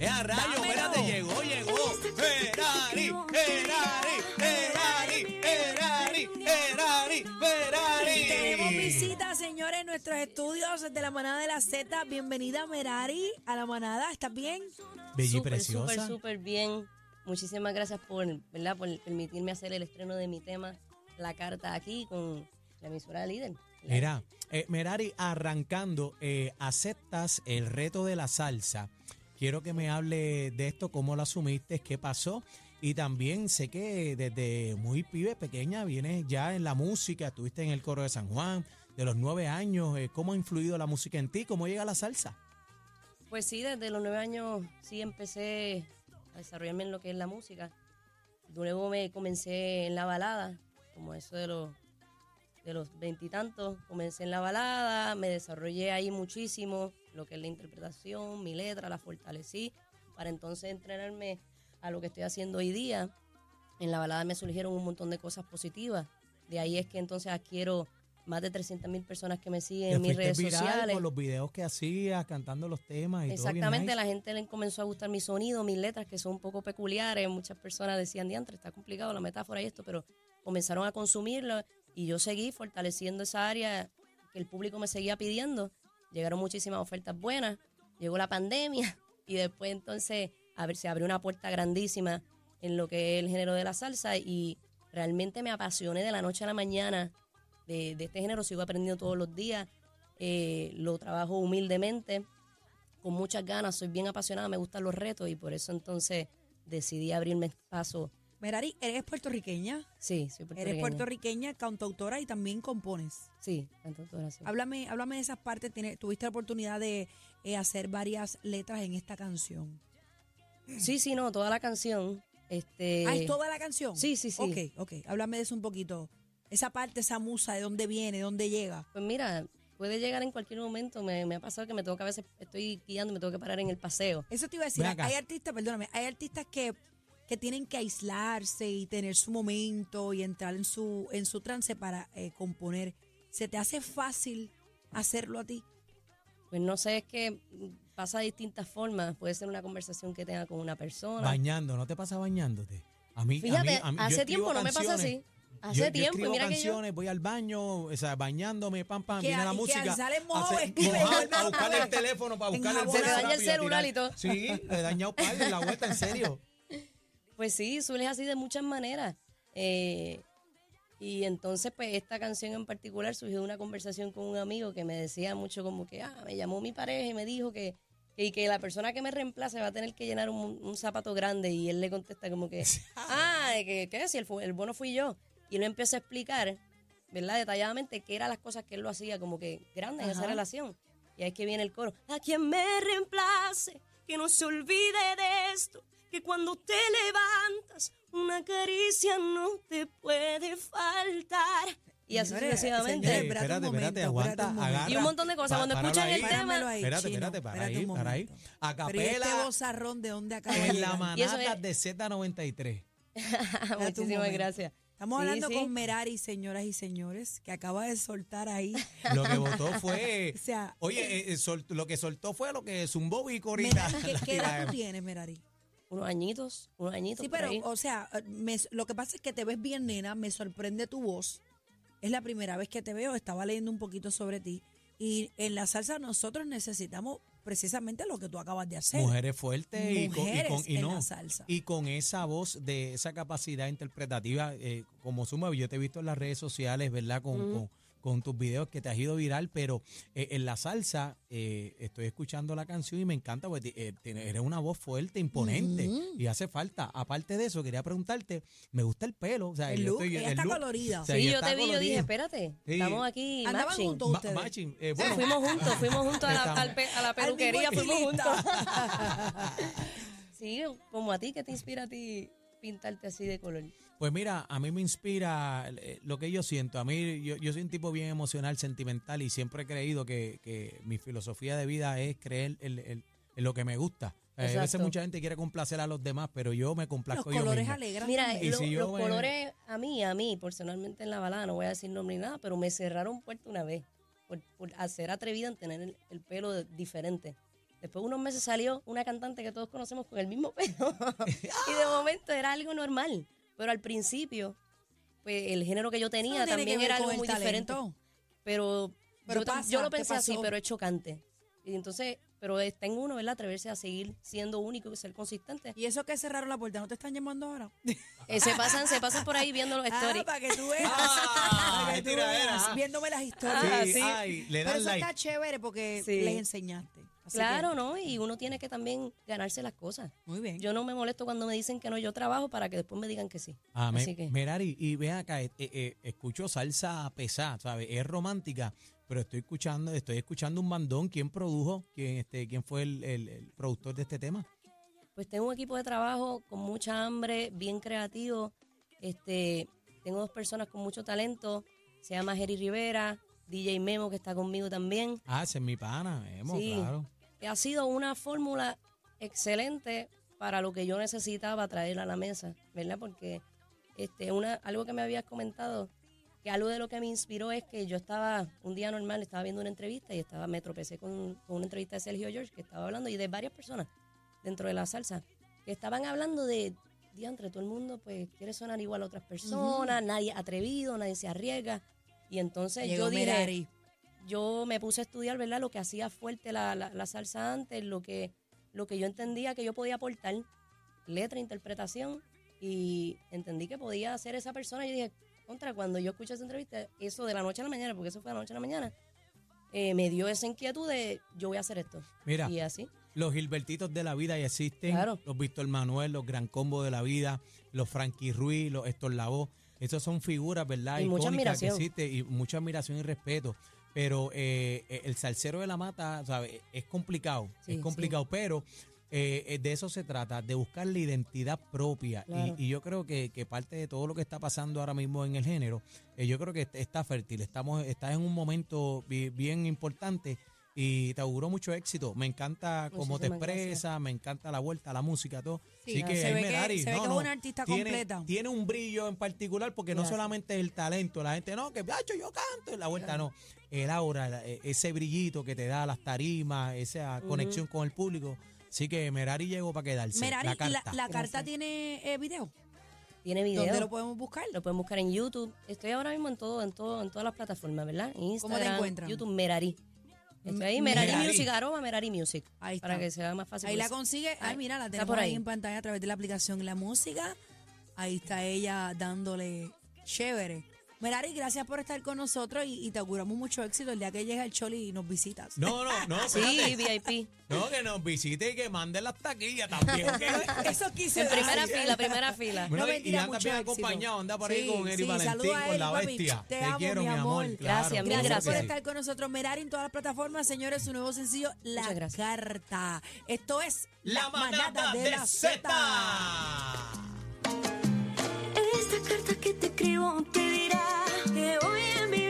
Es a rayo, Dámelo. espérate, llegó, llegó. Ferrari, Ferrari, Ferrari, Ferrari, Ferrari, Tenemos Ferrari. visita, señores, en nuestros estudios de la manada de la Z. Bienvenida, Merari, a la manada. ¿Estás bien? Bella y Súper, preciosa. Súper, súper bien. Muchísimas gracias por, ¿verdad? por permitirme hacer el estreno de mi tema, La Carta, aquí con la emisora líder. La- Mira, eh, Merari, arrancando, eh, aceptas el reto de la salsa. Quiero que me hable de esto, cómo lo asumiste, qué pasó. Y también sé que desde muy pibe, pequeña, vienes ya en la música, estuviste en el coro de San Juan, de los nueve años. eh, ¿Cómo ha influido la música en ti? ¿Cómo llega la salsa? Pues sí, desde los nueve años sí empecé a desarrollarme en lo que es la música. Luego me comencé en la balada, como eso de los de los veintitantos, comencé en la balada, me desarrollé ahí muchísimo, lo que es la interpretación, mi letra, la fortalecí, para entonces entrenarme a lo que estoy haciendo hoy día. En la balada me surgieron un montón de cosas positivas. De ahí es que entonces adquiero más de 300 mil personas que me siguen en mis redes viral sociales. por los videos que hacías, cantando los temas y todo Exactamente, nice. la gente le comenzó a gustar mi sonido, mis letras, que son un poco peculiares. Muchas personas decían, diantre, está complicado la metáfora y esto, pero comenzaron a consumirlo y yo seguí fortaleciendo esa área que el público me seguía pidiendo. Llegaron muchísimas ofertas buenas, llegó la pandemia y después entonces a ver, se abrió una puerta grandísima en lo que es el género de la salsa y realmente me apasioné de la noche a la mañana de, este género, sigo aprendiendo todos los días, eh, lo trabajo humildemente con muchas ganas, soy bien apasionada, me gustan los retos y por eso entonces decidí abrirme paso. Merari, ¿eres puertorriqueña? Sí, soy Eres puertorriqueña. puertorriqueña, cantautora y también compones. Sí, cantautora, sí. Háblame, háblame de esas partes. Tiene- tuviste la oportunidad de eh, hacer varias letras en esta canción. Sí, sí, no, toda la canción. Este, ah, ¿es toda la canción? sí, sí, sí. Ok, ok. Háblame de eso un poquito. Esa parte, esa musa, ¿de dónde viene? ¿De dónde llega? Pues mira, puede llegar en cualquier momento. Me, me ha pasado que me tengo que a veces, estoy guiando y me tengo que parar en el paseo. Eso te iba a decir. Hay artistas, perdóname, hay artistas que, que tienen que aislarse y tener su momento y entrar en su, en su trance para eh, componer. ¿Se te hace fácil hacerlo a ti? Pues no sé, es que pasa de distintas formas. Puede ser una conversación que tenga con una persona. Bañando, ¿no te pasa bañándote? A mí, a Fíjate, mí- a mí- hace tiempo no me pasa canciones. así. Hace Yo- tiempo, escribo mira que yo... canciones, voy al baño, o sea, bañándome, pam, pam, Que viene a- la que música. al sale hace- a buscarle el teléfono para buscarle el enjabonado. Se celular daña el celular y todo. Sí, le he dañado par en la vuelta, en serio. Pues sí, suele así de muchas maneras. Eh, y entonces, pues esta canción en particular surgió de una conversación con un amigo que me decía mucho como que, ah, me llamó mi pareja y me dijo que, que, que la persona que me reemplace va a tener que llenar un, un zapato grande. Y él le contesta como que, ah, que, ¿qué? Si el, el bueno fui yo. Y él me empezó a explicar, ¿verdad? Detalladamente qué eran las cosas que él lo hacía como que grandes en esa relación. Y ahí es que viene el coro. A quien me reemplace, que no se olvide de esto, que cuando te levantas, una caricia no te puede faltar. Y así Señores, sucesivamente. espérate un espérate, aguanta, agarra. Y un montón de cosas. Cuando escuchan el tema- Espérate, chino, espérate, para espérate ahí, para ahí. momento. A Pero ¿y este bozarrón de dónde acaba en la? Y es- de Z93. Espérate un Muchísimas gracias. Estamos Sí, hablando sí. con Merari, señoras y señores, que acaba de soltar ahí. Lo que votó fue... O sea, Oye, eh, eh, sol- lo que soltó fue lo que zumbó ahorita. Merari, ¿qué, qué edad tú tienes, Merari? Unos añitos, unos añitos. Sí, por pero, ahí. o sea, me- lo que pasa es que te ves bien, nena, me sorprende tu voz. Es la primera vez que te veo, estaba leyendo un poquito sobre ti. Y en la salsa nosotros necesitamos precisamente lo que tú acabas de hacer. Mujeres fuertes y con, y Mujeres con- y en no, la salsa. y con esa voz de esa capacidad interpretativa eh, como suma yo te he visto en las redes sociales verdad con, con, con tus videos que te has ido viral pero eh, en la salsa eh, estoy escuchando la canción y me encanta porque eh, eres una voz fuerte imponente y hace falta aparte de eso quería preguntarte me gusta el pelo o sea, El yo look, estoy- ella el está look, colorida. o sea, sí, yo te vi, yo dije, espérate, Sí. estamos aquí Andaban matching. juntos Ma- ustedes. matching, eh, bueno, Fuimos juntos, fuimos juntos a la, al a peluquería, fuimos juntos. Sí, como a ti, ¿qué te inspira a ti pintarte así de color? Pues mira, a mí me inspira eh, lo que yo siento. A mí, yo, yo soy un tipo bien emocional, sentimental y siempre he creído que, que mi filosofía de vida es creer en, en- en lo que me gusta. Eh, a veces mucha gente quiere complacer a los demás, pero yo me Los complazco yo colores mismo. alegran. Mira, también. Y lo- si yo los me- colores, a mí, a mí, personalmente en la balada, no voy a decir nombre ni nada, pero me cerraron puerta una vez por, por hacer atrevida en tener el, el pelo diferente. Después de unos meses salió una cantante que todos conocemos con el mismo pelo. y de momento era algo normal. Pero al principio, pues el género que yo tenía Eso también era algo muy diferente. Pero, Pero yo, tam- pasa, yo lo pensé así, pero es chocante. Y entonces, pero está en uno, ¿verdad? Atreverse a seguir siendo único y ser consistente. Y eso que cerraron la puerta, ¿no te están llamando ahora? Eh, se pasan, se pasan por ahí viendo los Ah, stories. para que tú veas. Ah, para que tú veas, ah. viéndome las historias. Ah, Sí, sí. ay, le Pero dan eso like. está chévere porque Sí. les enseñaste. Así Claro, que, ¿no? Y uno tiene que también ganarse las cosas. Muy bien. Yo no me molesto cuando me dicen que no, yo trabajo para que después me digan que sí. Me- Así que, Merari, y ve acá, eh, eh, escucho salsa pesada, ¿sabes? Es romántica, pero estoy escuchando, estoy escuchando un bandón. ¿Quién produjo? ¿Quién, este, quién fue el, el- el productor de este tema? pues tengo un equipo de trabajo con mucha hambre, bien creativo. Este, tengo dos personas con mucho talento. Se llama Jerry Rivera, DJ Memo que está conmigo también. Ah, ese es mi pana, Emo, Sí. claro. Ha sido una fórmula excelente para lo que yo necesitaba traer a la mesa, ¿verdad? Porque este, una, algo que me habías comentado, que algo de lo que me inspiró es que yo estaba un día normal, estaba viendo una entrevista y estaba, me tropecé con, con una entrevista de Sergio George que estaba hablando y de varias personas dentro de la salsa que estaban hablando de diantre, todo el mundo pues quiere sonar igual a otras personas, nadie atrevido, nadie se arriesga. Y entonces Llegó yo dije, Merari. Yo me puse a estudiar, ¿verdad? Lo que hacía fuerte la, la, la salsa antes, lo que, lo que yo entendía que yo podía aportar, letra, interpretación, y entendí que podía ser esa persona. Y dije, contra, cuando yo escuché esa entrevista, eso de la noche a la mañana, porque eso fue de la noche a la mañana, eh, me dio esa inquietud de yo voy a hacer esto. Mira, Y así. los Gilbertitos de la vida ya existen. Claro. Los Víctor Manuel, los Gran Combo de la vida, los Frankie Ruiz, los Héctor Lavoe. Esas son figuras, ¿verdad? Y mucha Icónicas que admiración. existen y mucha admiración y respeto. Pero eh, eh, el salsero de la mata, ¿sabes? Es complicado, Sí, es complicado, pero eh, eh, de eso se trata, de buscar la identidad propia. Y- Claro. Y, yo creo que, que parte de todo lo que está pasando ahora mismo en el género, eh, yo creo que está fértil, estamos, estás en un momento bi- bien importante y te auguro mucho éxito. Me encanta cómo te expresas, me encanta la vuelta, la música, todo. Sí, Así que se ahí ve que- Merari, se ve no, que es no, una artista tiene, completa. Tiene un brillo en particular porque no solamente es el talento, la gente no, que "Acho, yo canto, y la vuelta no. El aura, e- ese brillito que te da las tarimas, esa conexión con el público. Así que Merari llegó para quedarse. Merari, la ¿y carta. la, la carta tiene eh, video? Tiene video. ¿Dónde lo podemos buscar? Lo pueden buscar en YouTube. Estoy ahora mismo en todo, en todo, en todas las plataformas, ¿verdad? Instagram, encuentran? YouTube, Merari. Estoy ahí, Merari, Merari. Music, arroba Merari Music. Ahí está. Para que sea más fácil. Ahí la consigue. Ay, mira, la tenemos por ahí ahí. en pantalla a través de la aplicación La Música. Ahí está ella dándole chévere. Merari, gracias por estar con nosotros y, y te auguramos mucho éxito el día que llegue el Choli y nos visitas. No, no, no, Sí. VIP. No, que nos visite y que mande las taquillas también. ¿ok? Eso quise En primera decir. fila, primera fila. Bueno, No, y- mentira, y anda mucho bien éxito. acompañado, anda por ahí Sí, con Eri sí, Valentín, saluda a con Eri, la papi. bestia. Te amo, quiero, mi amor. amor. Gracias, claro, mil claro que Gracias por estar con nosotros, Merari, en todas las plataformas. Señores, su nuevo sencillo, La gracias. Carta. Esto es La manada de la Z. Carta que te escribo te dirá que hoy en mi